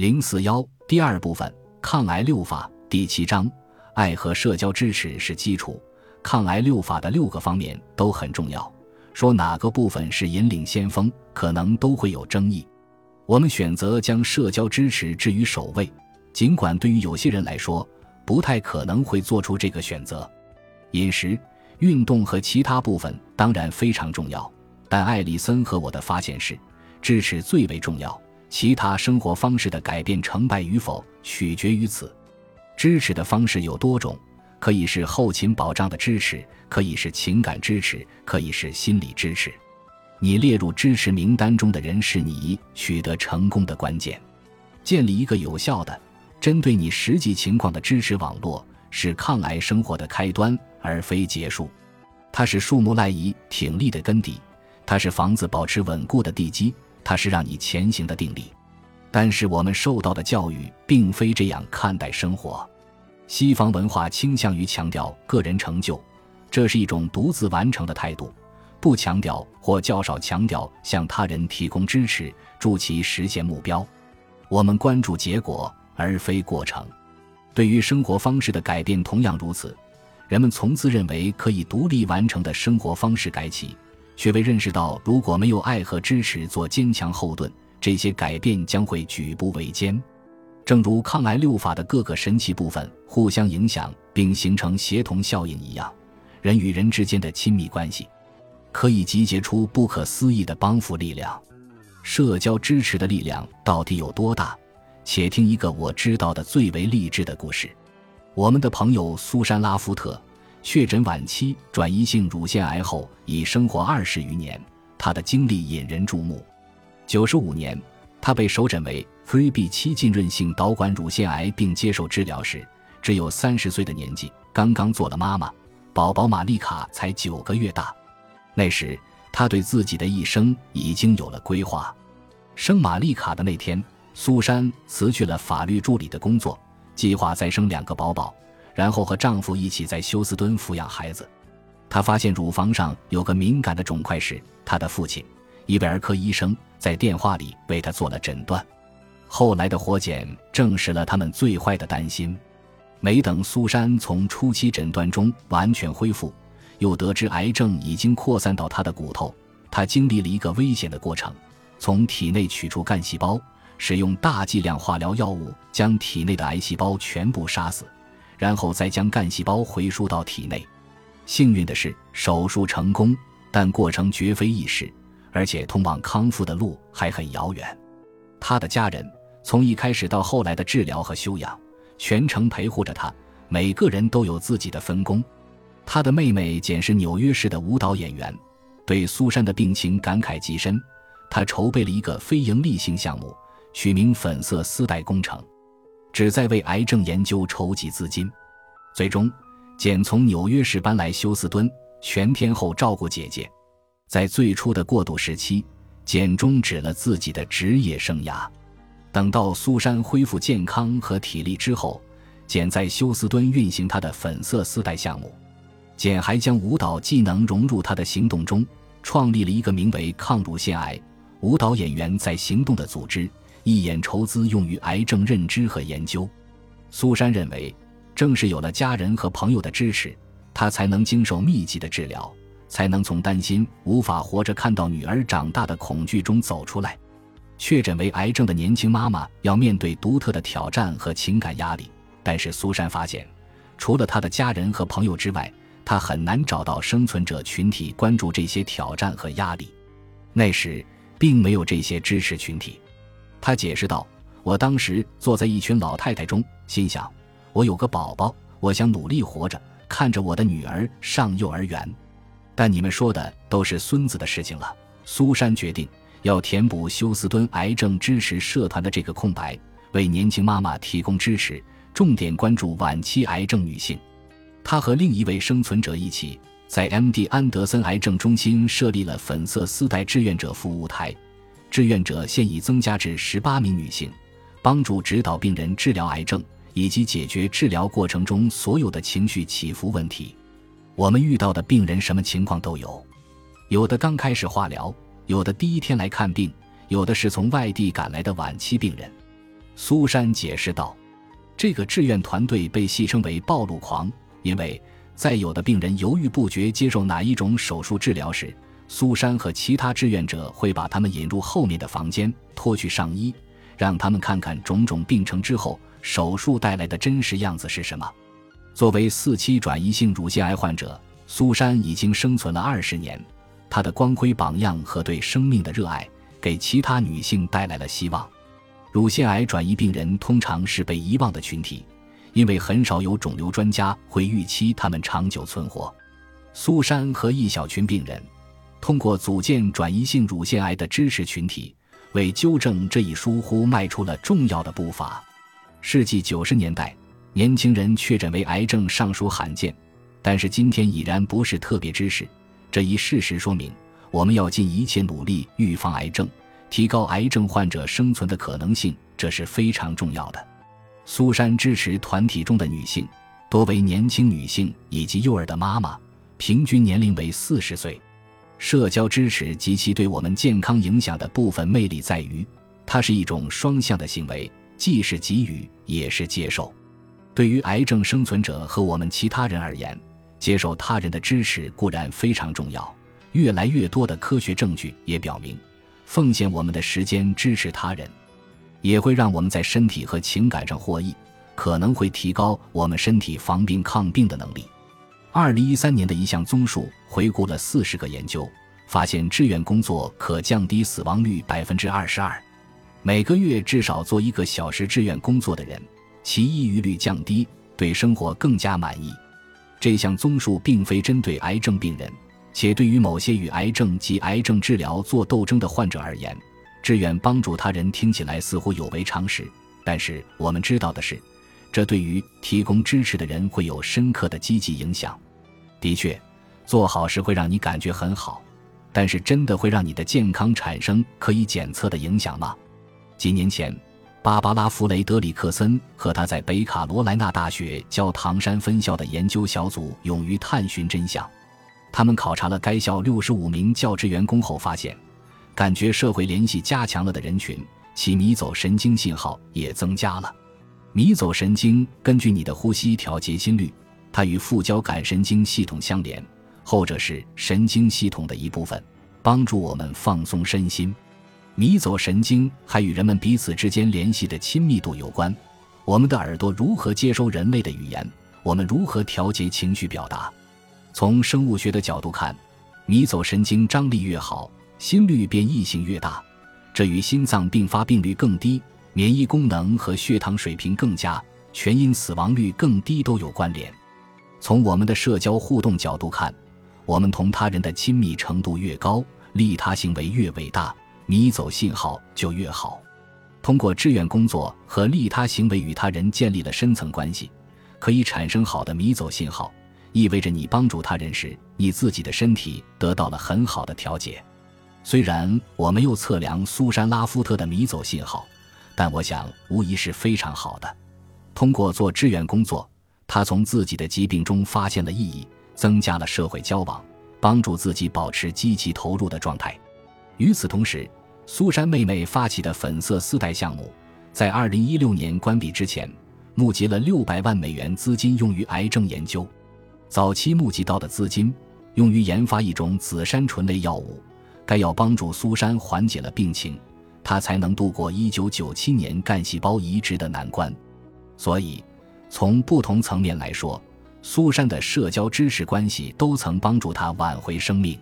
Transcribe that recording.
零四幺第二部分抗癌六法第七章，爱和社交支持是基础。抗癌六法的六个方面都很重要，说哪个部分是引领先锋，可能都会有争议。我们选择将社交支持置于首位，尽管对于有些人来说，不太可能会做出这个选择。饮食、运动和其他部分当然非常重要，但艾里森和我的发现是，支持最为重要。其他生活方式的改变成败与否取决于此。支持的方式有多种，可以是后勤保障的支持，可以是情感支持，可以是心理支持。你列入支持名单中的人是你取得成功的关键。建立一个有效的、针对你实际情况的支持网络，是抗癌生活的开端，而非结束。它是树木赖以挺立的根底，它是房子保持稳固的地基。它是让你前行的定力，但是我们受到的教育并非这样看待生活。西方文化倾向于强调个人成就，这是一种独自完成的态度，不强调或较少强调向他人提供支持，助其实现目标。我们关注结果而非过程。对于生活方式的改变同样如此，人们从自认为可以独立完成的生活方式改起。却未认识到，如果没有爱和支持做坚强后盾，这些改变将会举步维艰。正如抗癌六法的各个神奇部分互相影响并形成协同效应一样，人与人之间的亲密关系可以集结出不可思议的帮扶力量。社交支持的力量到底有多大？且听一个我知道的最为励志的故事：我们的朋友苏珊·拉夫特。确诊晚期转移性乳腺癌后，已生活二十余年。他的经历引人注目。九十五年，他被首诊为 3B7 浸润性导管乳腺癌，并接受治疗时，只有三十岁的年纪，刚刚做了妈妈，宝宝玛丽卡才九个月大。那时，他对自己的一生已经有了规划。生玛丽卡的那天，苏珊辞去了法律助理的工作，计划再生两个宝宝。然后和丈夫一起在休斯敦抚养孩子。她发现乳房上有个敏感的肿块时，她的父亲，一位儿科医生，在电话里为她做了诊断。后来的活检证实了他们最坏的担心。没等苏珊从初期诊断中完全恢复，又得知癌症已经扩散到她的骨头。她经历了一个危险的过程：从体内取出干细胞，使用大剂量化疗药物将体内的癌细胞全部杀死。然后再将干细胞回输到体内。幸运的是，手术成功，但过程绝非易事，而且通往康复的路还很遥远。他的家人从一开始到后来的治疗和休养，全程陪护着他，每个人都有自己的分工。他的妹妹简是纽约市的舞蹈演员，对苏珊的病情感慨极深。他筹备了一个非营利性项目，取名“粉色丝带工程”。旨在为癌症研究筹集资金，最终，简从纽约市搬来休斯敦，全天候照顾姐姐。在最初的过渡时期，简终止了自己的职业生涯。等到苏珊恢复健康和体力之后，简在休斯敦运行他的粉色丝带项目。简还将舞蹈技能融入他的行动中，创立了一个名为“抗乳腺癌舞蹈演员在行动”的组织。一眼筹资用于癌症认知和研究。苏珊认为，正是有了家人和朋友的支持，她才能经受密集的治疗，才能从担心无法活着看到女儿长大的恐惧中走出来。确诊为癌症的年轻妈妈要面对独特的挑战和情感压力，但是苏珊发现，除了她的家人和朋友之外，她很难找到生存者群体关注这些挑战和压力。那时并没有这些支持群体。他解释道：“我当时坐在一群老太太中，心想，我有个宝宝，我想努力活着，看着我的女儿上幼儿园。但你们说的都是孙子的事情了。”苏珊决定要填补休斯敦癌症支持社团的这个空白，为年轻妈妈提供支持，重点关注晚期癌症女性。她和另一位生存者一起，在 M.D. 安德森癌症中心设立了粉色丝带志愿者服务台。志愿者现已增加至十八名女性，帮助指导病人治疗癌症以及解决治疗过程中所有的情绪起伏问题。我们遇到的病人什么情况都有，有的刚开始化疗，有的第一天来看病，有的是从外地赶来的晚期病人。苏珊解释道：“这个志愿团队被戏称为‘暴露狂’，因为在有的病人犹豫不决接受哪一种手术治疗时，苏珊和其他志愿者会把他们引入后面的房间，脱去上衣，让他们看看种种病程之后手术带来的真实样子是什么。作为四期转移性乳腺癌患者，苏珊已经生存了二十年，她的光辉榜样和对生命的热爱，给其他女性带来了希望。”乳腺癌转移病人通常是被遗忘的群体，因为很少有肿瘤专家会预期他们长久存活。苏珊和一小群病人，通过组建转移性乳腺癌的支持群体，为纠正这一疏忽迈出了重要的步伐。世纪九十年代，年轻人确诊为癌症尚属罕见，但是今天已然不是特别知识。这一事实说明，我们要尽一切努力预防癌症。提高癌症患者生存的可能性，这是非常重要的。苏珊支持团体中的女性多为年轻女性以及幼儿的妈妈，平均年龄为四十岁。社交支持及其对我们健康影响的部分魅力在于，它是一种双向的行为，既是给予也是接受。对于癌症生存者和我们其他人而言，接受他人的支持固然非常重要。越来越多的科学证据也表明。奉献我们的时间支持他人，也会让我们在身体和情感上获益，可能会提高我们身体防病抗病的能力。二零一三年的一项综述回顾了四十个研究，发现志愿工作可降低死亡率百分之二十二。每个月至少做一个小时志愿工作的人，其抑郁率降低，对生活更加满意。这项综述并非针对癌症病人。且对于某些与癌症及癌症治疗做斗争的患者而言，志愿帮助他人听起来似乎有违常识。但是我们知道的是，这对于提供支持的人会有深刻的积极影响。的确，做好事会让你感觉很好，但是真的会让你的健康产生可以检测的影响吗？几年前，芭芭拉·弗雷德里克森和他在北卡罗来纳大学教唐山分校的研究小组勇于探寻真相。他们考察了该校六十五名教职员工后发现，感觉社会联系加强了的人群，其迷走神经信号也增加了。迷走神经根据你的呼吸调节心率，它与副交感神经系统相连，后者是神经系统的一部分，帮助我们放松身心。迷走神经还与人们彼此之间联系的亲密度有关。我们的耳朵如何接收人类的语言？我们如何调节情绪表达？从生物学的角度看，迷走神经张力越好，心率变异性越大，这与心脏病发病率更低、免疫功能和血糖水平更佳、全因死亡率更低都有关联。从我们的社交互动角度看，我们同他人的亲密程度越高，利他行为越伟大，迷走信号就越好。通过志愿工作和利他行为与他人建立了深层关系，可以产生好的迷走信号。意味着你帮助他人时，你自己的身体得到了很好的调节。虽然我没有测量苏珊·拉夫特的迷走信号，但我想无疑是非常好的。通过做志愿工作，他从自己的疾病中发现了意义，增加了社会交往，帮助自己保持积极投入的状态。与此同时，苏珊妹妹发起的粉色丝带项目，在2016年关闭之前，募集了600万美元资金用于癌症研究。早期募集到的资金用于研发一种紫杉醇类药物，该药帮助苏珊缓解了病情，他才能度过1997年干细胞移植的难关。所以，从不同层面来说，苏珊的社交支持关系都曾帮助她挽回生命。